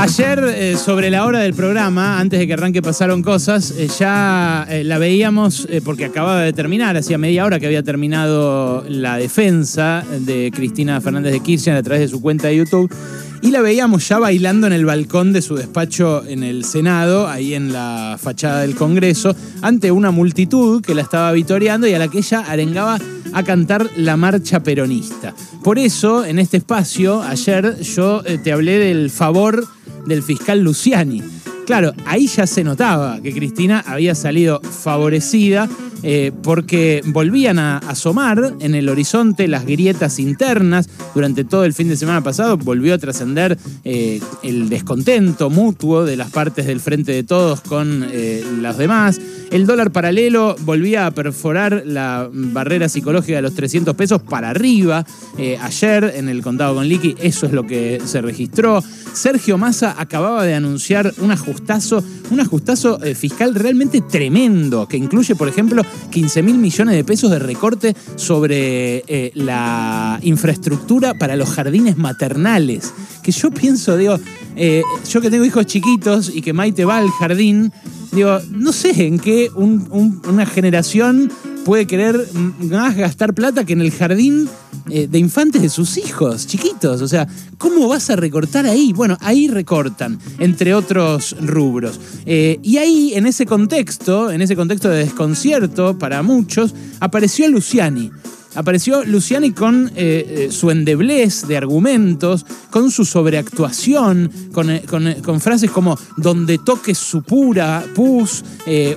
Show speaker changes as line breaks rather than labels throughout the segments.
Ayer, eh, sobre la hora del programa, antes de que arranque pasaron cosas, eh, ya eh, la veíamos porque acababa de terminar, hacía media hora que había terminado la defensa de Cristina Fernández de Kirchner a través de su cuenta de YouTube. Y la veíamos ya bailando en el balcón de su despacho en el Senado, ahí en la fachada del Congreso, ante una multitud que la estaba vitoreando y a la que ella arengaba a cantar la marcha peronista. Por eso, en este espacio, ayer yo te hablé del favor del fiscal Luciani. Claro, ahí ya se notaba que Cristina había salido favorecida eh, porque volvían a asomar en el horizonte las grietas internas. Durante todo el fin de semana pasado volvió a trascender eh, el descontento mutuo de las partes del frente de todos con eh, los demás. El dólar paralelo volvía a perforar la barrera psicológica de los 300 pesos para arriba. Eh, ayer en el contado con Liqui eso es lo que se registró. Sergio Massa acababa de anunciar un ajustazo, un ajustazo fiscal realmente tremendo, que incluye, por ejemplo, 15 mil millones de pesos de recorte sobre eh, la infraestructura para los jardines maternales. Que yo pienso, digo, eh, yo que tengo hijos chiquitos y que Maite va al jardín, digo, no sé en qué un- un- una generación puede querer más gastar plata que en el jardín eh, de infantes de sus hijos, chiquitos. O sea, ¿cómo vas a recortar ahí? Bueno, ahí recortan, entre otros rubros. Eh, y ahí, en ese contexto, en ese contexto de desconcierto para muchos, apareció Luciani. Apareció Luciani con eh, eh, su endeblez de argumentos, con su sobreactuación, con, eh, con, frases como donde toque su pura pus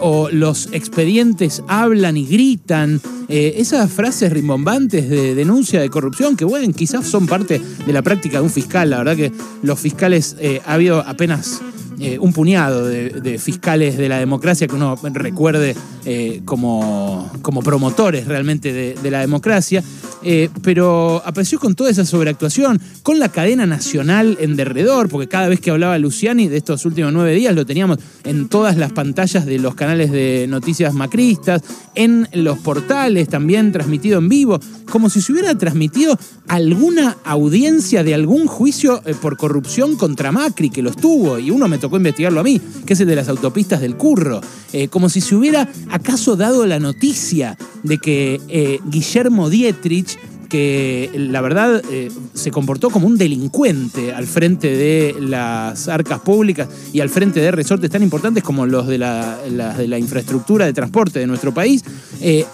o los expedientes hablan y gritan. Esas frases rimbombantes de denuncia de corrupción que, bueno, quizás son parte de la práctica de un fiscal. La verdad que los fiscales, ha habido apenas eh, un puñado de, fiscales de la democracia que uno recuerde eh, como, como promotores realmente de, la democracia, eh, pero apareció con toda esa sobreactuación, con la cadena nacional en derredor, porque cada vez que hablaba Luciani de estos últimos nueve días lo teníamos en todas las pantallas de los canales de noticias macristas, en los portales también transmitido en vivo, como si se hubiera transmitido alguna audiencia de algún juicio por corrupción contra Macri, que los tuvo, y uno me tocó investigarlo a mí, que es el de las autopistas del Curro, Eh, como si se hubiera acaso dado la noticia de que eh, Guillermo Dietrich que la verdad eh, se comportó como un delincuente al frente de las arcas públicas y al frente de resortes tan importantes como los de la, de la infraestructura de transporte de nuestro país. Eh,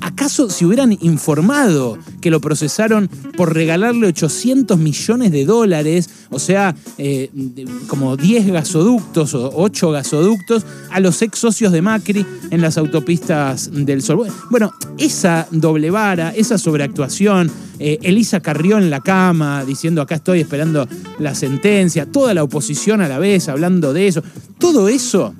¿Acaso se hubieran informado que lo procesaron por regalarle 800 millones de dólares, o sea, eh, como 10 gasoductos o 8 gasoductos, a los ex socios de Macri en las autopistas del Sol? Bueno, esa doble vara, esa sobreactuación, eh, Elisa Carrió en la cama diciendo acá estoy esperando la sentencia, toda la oposición a la vez hablando de eso, todo eso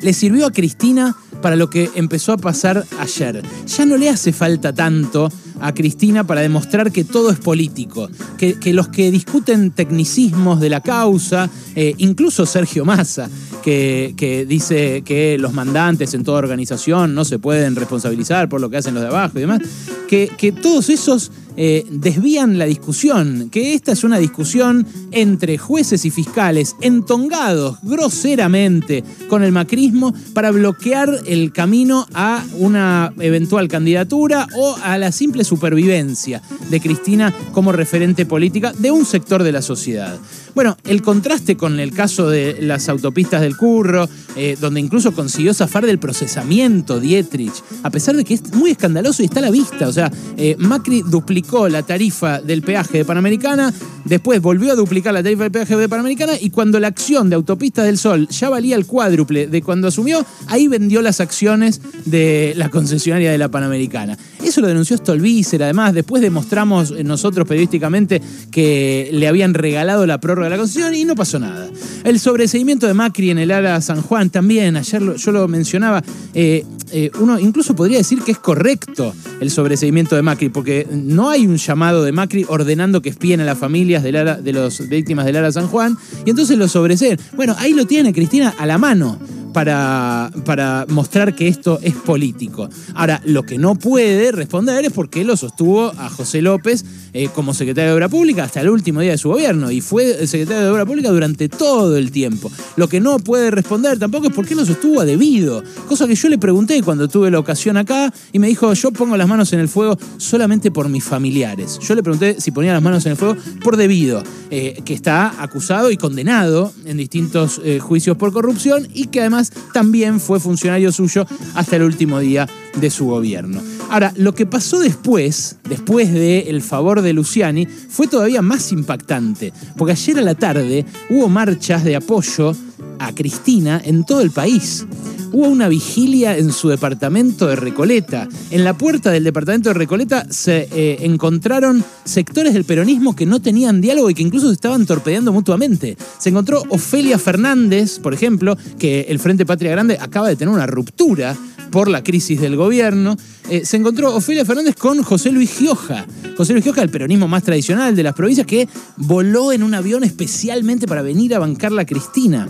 le sirvió a Cristina para lo que empezó a pasar ayer. Ya no le hace falta tanto a Cristina para demostrar que todo es político, que, que los que discuten tecnicismos de la causa, eh, incluso Sergio Massa, que, dice que los mandantes en toda organización no se pueden responsabilizar por lo que hacen los de abajo y demás, que, que todos esos eh, desvían la discusión, que esta es una discusión entre jueces y fiscales entongados groseramente con el macrismo para bloquear el camino a una eventual candidatura o a la simple supervivencia de Cristina como referente política de un sector de la sociedad. Bueno, el contraste con el caso de las autopistas del Curro, eh, donde incluso consiguió zafar del procesamiento Dietrich, a pesar de que es muy escandaloso y está a la vista. O sea, eh, Macri duplicó la tarifa del peaje de Panamericana, después volvió a duplicar la tarifa del peaje de Panamericana y cuando la acción de Autopistas del Sol ya valía el cuádruple de cuando asumió, ahí vendió las acciones de la concesionaria de la Panamericana. Eso lo denunció Stolbizer, además, después demostramos eh, nosotros periodísticamente que le habían regalado la prórroga de la concesión y no pasó nada. El sobreseimiento de Macri en el área San Juan también, ayer lo- yo lo mencionaba, eh, eh, uno incluso podría decir que es correcto el sobreseimiento de Macri, porque no hay un llamado de Macri ordenando que espíen a las familias del Ara- de las víctimas del Ara San Juan, y entonces lo sobreseen. Bueno, ahí lo tiene Cristina a la mano. Para, para mostrar que esto es político. Ahora, lo que no puede responder es porque lo sostuvo a José López eh, como secretario de Obra Pública hasta el último día de su gobierno y fue secretario de Obra Pública durante todo el tiempo. Lo que no puede responder tampoco es por qué lo sostuvo a debido, cosa que yo le pregunté cuando tuve la ocasión acá y me dijo, yo pongo las manos en el fuego solamente por mis familiares. Yo le pregunté si ponía las manos en el fuego por debido, eh, que está acusado y condenado en distintos eh, juicios por corrupción y que además también fue funcionario suyo hasta el último día de su gobierno. Ahora, lo que pasó después, después del favor de Luciani, fue todavía más impactante, porque ayer a la tarde hubo marchas de apoyo a Cristina en todo el país hubo una vigilia en su departamento de Recoleta. En la puerta del departamento de Recoleta se eh, encontraron sectores del peronismo que no tenían diálogo y que incluso se estaban torpedeando mutuamente. Se encontró Ofelia Fernández, por ejemplo, que el Frente Patria Grande acaba de tener una ruptura por la crisis del gobierno. Eh, se encontró Ofelia Fernández con José Luis Gioja. José Luis Gioja, el peronismo más tradicional de las provincias, que voló en un avión especialmente para venir a bancar la Cristina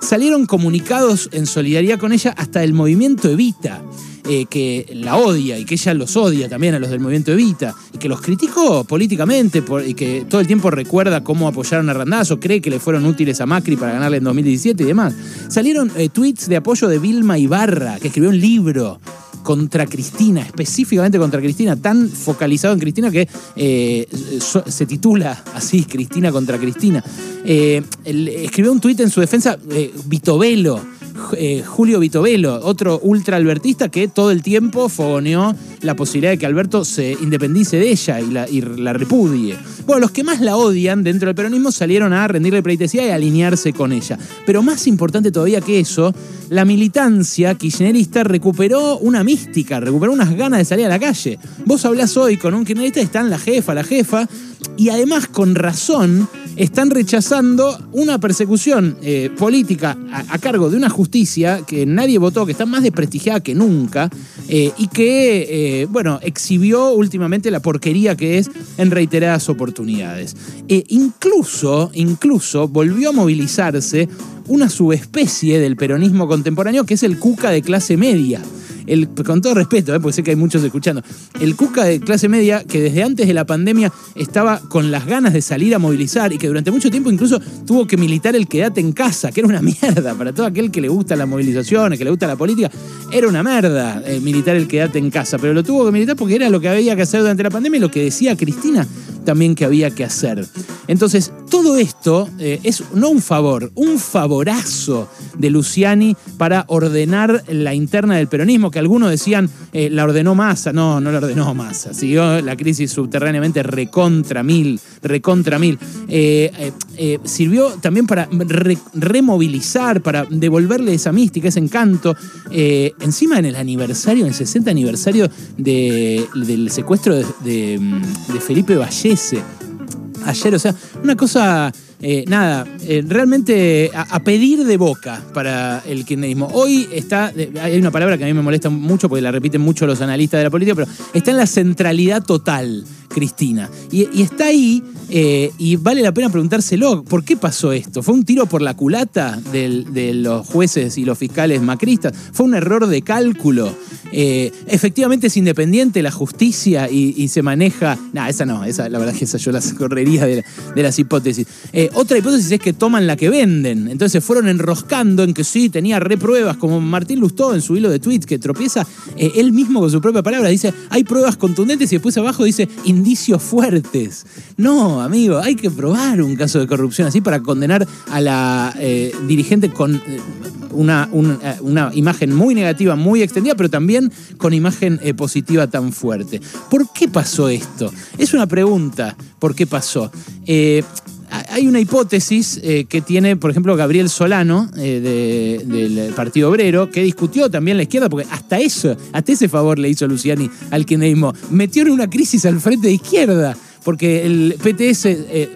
salieron comunicados en solidaridad con ella hasta el movimiento Evita. Eh, que la odia y que ella los odia también a los del movimiento Evita y que los criticó políticamente y que todo el tiempo recuerda cómo apoyaron a Randazo, cree que le fueron útiles a Macri para ganarle en 2017 y demás. Salieron eh, tweets de apoyo de Vilma Ibarra, que escribió un libro contra Cristina, específicamente contra Cristina, tan focalizado en Cristina que eh, se titula así, Cristina contra Cristina. Eh, escribió un tuit en su defensa, eh, Julio Vitovelo, otro ultra albertista que todo el tiempo fogoneó la posibilidad de que Alberto se independice de ella y la, y la repudie. Bueno, los que más la odian dentro del peronismo salieron a rendirle pleitesía y alinearse con ella. Pero más importante todavía que eso, la militancia kirchnerista recuperó una mística, recuperó unas ganas de salir a la calle. Vos hablás hoy con un kirchnerista y están la jefa, la jefa, y además con razón están rechazando una persecución eh, política a, cargo de una justicia que nadie votó, que está más desprestigiada que nunca eh, y que, eh, bueno, exhibió últimamente la porquería que es en reiteradas oportunidades. incluso, incluso volvió a movilizarse una subespecie del peronismo contemporáneo que es el cuca de clase media con todo respeto, ¿eh? porque sé que hay muchos escuchando, el Cuca de clase media que desde antes de la pandemia estaba con las ganas de salir a movilizar y que durante mucho tiempo incluso tuvo que militar el quédate en casa, que era una mierda para todo aquel que le gusta la movilización, que le gusta la política, era una mierda eh, militar el quédate en casa, pero lo tuvo que militar porque era lo que había que hacer durante la pandemia y lo que decía Cristina también que había que hacer. Entonces, todo esto eh, es no un favor, un favorazo de Luciani para ordenar la interna del peronismo, que algunos decían eh, la ordenó Massa. No, no la ordenó Massa. Siguió la crisis subterráneamente recontra mil, recontra mil. Eh, sirvió también para removilizar, para devolverle esa mística, ese encanto. encima en el aniversario, en el 60 aniversario del secuestro de, de Felipe Valle ayer, o sea, una cosa, eh, nada, eh, realmente a, pedir de boca para el kirchnerismo. Hoy está, hay una palabra que a mí me molesta mucho porque la repiten mucho los analistas de la política, pero está en la centralidad total. Cristina. Y, está ahí eh, y vale la pena preguntárselo, ¿por qué pasó esto? ¿Fue un tiro por la culata de los jueces y los fiscales macristas? ¿Fue un error de cálculo? Eh, efectivamente es independiente la justicia y, se maneja. No, esa no, esa, la verdad es que esa yo las correría de, las hipótesis. Eh, otra hipótesis es que toman la que venden. Entonces fueron enroscando en que sí, tenía repruebas, como Martín Lustó en su hilo de tweets que tropieza él mismo con su propia palabra. Dice, hay pruebas contundentes y después abajo dice, indicios fuertes. No, amigo, hay que probar un caso de corrupción así para condenar a la eh, dirigente con eh, una, eh, una, imagen muy negativa, muy extendida, pero también con imagen positiva tan fuerte. ¿Por qué pasó esto? Es una pregunta, ¿por qué pasó? hay una hipótesis que tiene, por ejemplo, Gabriel Solano del Partido Obrero, que discutió también la izquierda, porque hasta eso, hasta ese favor le hizo Luciani al kirchnerismo. Metió en una crisis al frente de izquierda porque el PTS eh,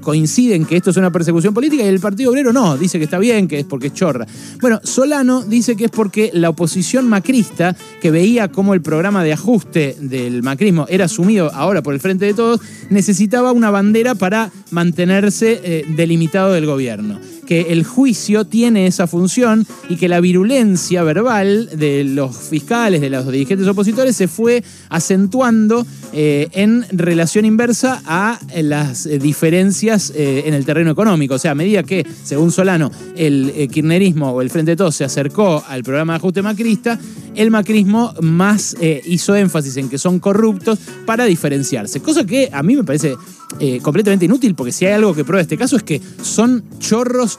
coincide en que esto es una persecución política y el Partido Obrero no, dice que está bien, que es porque es chorra. Bueno, Solano dice que es porque la oposición macrista, que veía cómo el programa de ajuste del macrismo era asumido ahora por el Frente de Todos, necesitaba una bandera para mantenerse eh, delimitado del gobierno que el juicio tiene esa función y que la virulencia verbal de los fiscales, de los dirigentes opositores, se fue acentuando eh, en relación inversa a las eh, diferencias eh, en el terreno económico. O sea, a medida que, según Solano, el kirchnerismo o el Frente de Todos se acercó al programa de ajuste macrista, el macrismo más hizo énfasis en que son corruptos para diferenciarse. Cosa que a mí me parece completamente inútil, porque si hay algo que prueba este caso es que son chorros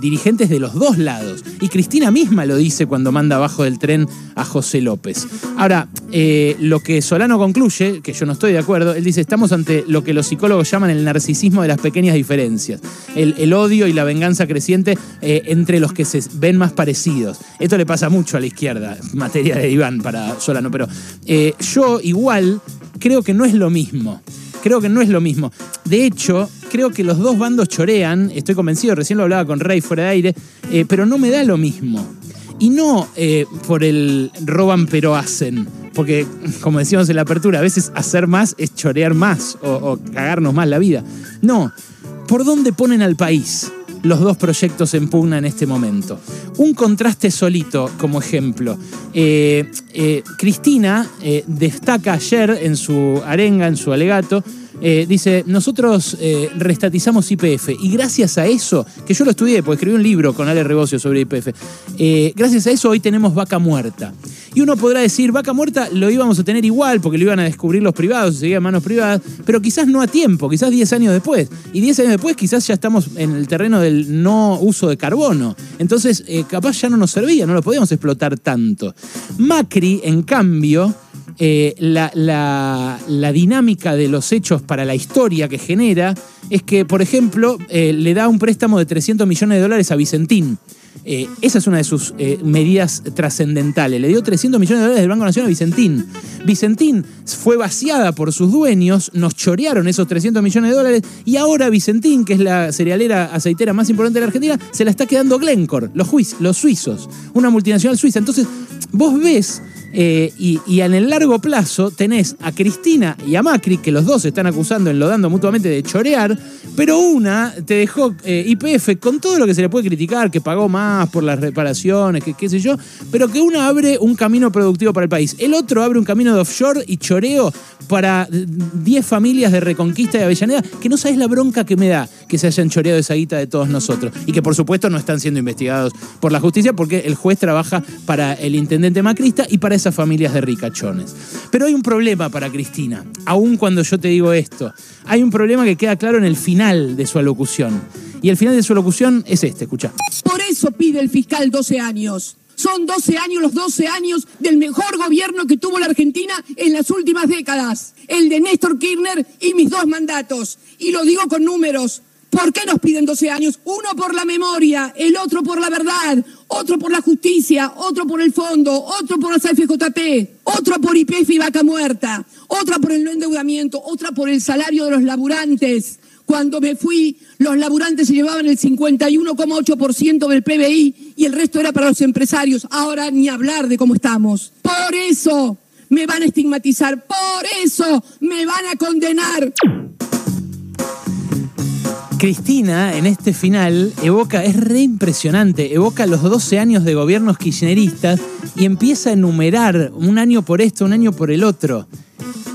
dirigentes de los dos lados. Y Cristina misma lo dice cuando manda abajo del tren a José López. Ahora, lo que Solano concluye que yo no estoy de acuerdo, él dice, estamos ante lo que los psicólogos llaman el narcisismo de las pequeñas diferencias, el, odio y la venganza creciente eh, entre los que se ven más parecidos. Esto le pasa mucho a la izquierda, materia de Iván para Solano, pero eh, yo igual creo que no es lo mismo. Creo que no es lo mismo. De hecho, creo que los dos bandos chorean, estoy convencido, recién lo hablaba con Rey fuera de aire, eh, pero no me da lo mismo. Y no por el roban pero hacen porque como decíamos en la apertura, a veces hacer más es chorear más o, cagarnos más la vida. No, ¿por dónde ponen al país? Los dos proyectos en pugna en este momento. Un contraste solito como ejemplo. Eh, eh, Cristina eh, destaca ayer en su arenga, en su alegato, eh, dice, nosotros eh, restatizamos IPF y gracias a eso, que yo lo estudié, porque escribí un libro con Ale Rebocio sobre IPF, eh, gracias a eso hoy tenemos vaca muerta. Y uno podrá decir, vaca muerta lo íbamos a tener igual porque lo iban a descubrir los privados, seguía manos privadas, pero quizás no a tiempo, quizás 10 años después. Y 10 años después quizás ya estamos en el terreno del no uso de carbono. Entonces, capaz ya no nos servía, no lo podíamos explotar tanto. Macri, en cambio, eh, la, dinámica de los hechos para la historia que genera es que, por ejemplo, eh, le da un préstamo de 300 millones de dólares a Vicentín. Eh, esa es una de sus medidas trascendentales. Le dio 300 millones de dólares del Banco Nacional a Vicentín. Vicentín fue vaciada por sus dueños, nos chorearon esos 300 millones de dólares y ahora Vicentín, que es la cerealera aceitera más importante de la Argentina, se la está quedando Glencore, los, los suizos, una multinacional suiza. Entonces, vos ves eh, y, en el largo plazo tenés a Cristina y a Macri, que los dos están acusando, enlodando mutuamente de chorear, pero una te dejó eh, IPF con todo lo que se le puede criticar, que pagó más por las reparaciones, que qué sé yo, pero que una abre un camino productivo para el país. El otro abre un camino de offshore y choreo para 10 familias de Reconquista y Avellaneda, que no sabes la bronca que me da que se hayan choreado esa guita de todos nosotros. Y que por supuesto no están siendo investigados por la justicia porque el juez trabaja para el intendente macrista y para esas familias de ricachones. Pero hay un problema para Cristina, aun cuando yo te digo esto. Hay un problema que queda claro en el final de su alocución. Y el final de su alocución es este, escucha.
Por eso pide el fiscal 12 años. Son 12 años, los 12 años del mejor gobierno que tuvo la Argentina en las últimas décadas. El de Néstor Kirchner y mis dos mandatos. Y lo digo con números. ¿Por qué nos piden 12 años? Uno por la memoria, el otro por la verdad, otro por la justicia, otro por el fondo, otro por la CFJP, otro por IPF y vaca muerta, otra por el no endeudamiento, otra por el salario de los laburantes. Cuando me fui, los laburantes se llevaban el 51,8% del PBI y el resto era para los empresarios. Ahora ni hablar de cómo estamos. Por eso me van a estigmatizar, por eso me van a condenar.
Cristina, en este final, evoca, es re impresionante, evoca los 12 años de gobiernos kirchneristas y empieza a enumerar un año por esto, un año por el otro.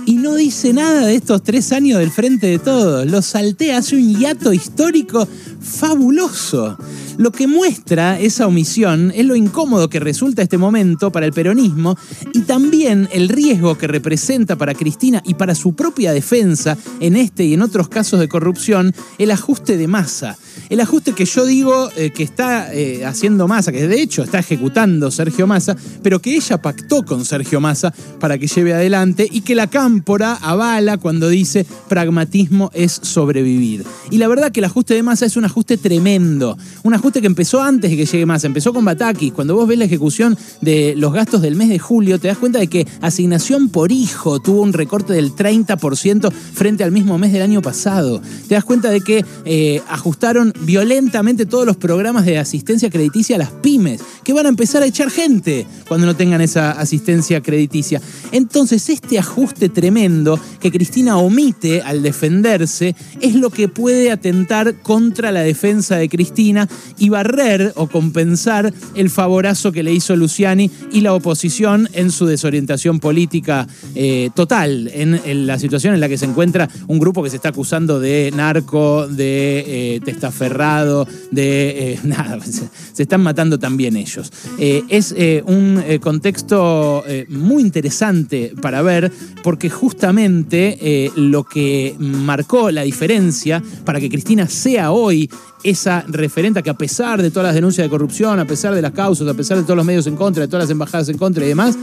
Y no dice nada de estos tres años del frente de todos. Lo saltea, hace un hiato histórico fabuloso. Lo que muestra esa omisión es lo incómodo que resulta este momento para el peronismo y también el riesgo que representa para Cristina y para su propia defensa en este y en otros casos de corrupción el ajuste de masa. El ajuste que yo digo eh, que está eh, haciendo Massa, que de hecho está ejecutando Sergio Massa, pero que ella pactó con Sergio Massa para que lleve adelante y que la cámpora avala cuando dice pragmatismo es sobrevivir. Y la verdad que el ajuste de Massa es un ajuste tremendo, un ajuste que empezó antes de que llegue Massa, empezó con Batakis. Cuando vos ves la ejecución de los gastos del mes de julio, te das cuenta de que asignación por hijo tuvo un recorte del 30% frente al mismo mes del año pasado. Te das cuenta de que eh, ajustaron violentamente todos los programas de asistencia crediticia a las pymes, que van a empezar a echar gente cuando no tengan esa asistencia crediticia. Entonces, este ajuste tremendo que Cristina omite al defenderse es lo que puede atentar contra la defensa de Cristina y barrer o compensar el favorazo que le hizo Luciani y la oposición en su desorientación política eh, total, en, la situación en la que se encuentra un grupo que se está acusando de narco, de eh, de eh, nada, se, están matando también ellos. es un contexto muy interesante para ver porque justamente lo que marcó la diferencia para que Cristina sea hoy esa referente que a pesar de todas las denuncias de corrupción, a pesar de las causas, a pesar de todos los medios en contra, de todas las embajadas en contra y demás,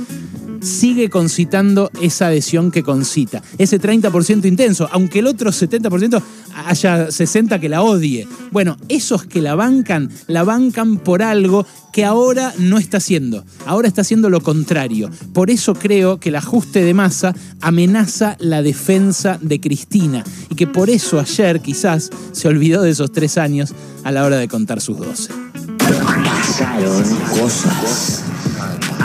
sigue concitando esa adhesión que concita. Ese 30% intenso, aunque el otro 70% haya 60% que la odie. Bueno, esos que la bancan, la bancan por algo que ahora no está haciendo. Ahora está haciendo lo contrario. Por eso creo que el ajuste de masa amenaza la defensa de Cristina y que por eso ayer quizás se olvidó de esos tres años a la hora de contar sus 12.
Pasaron cosas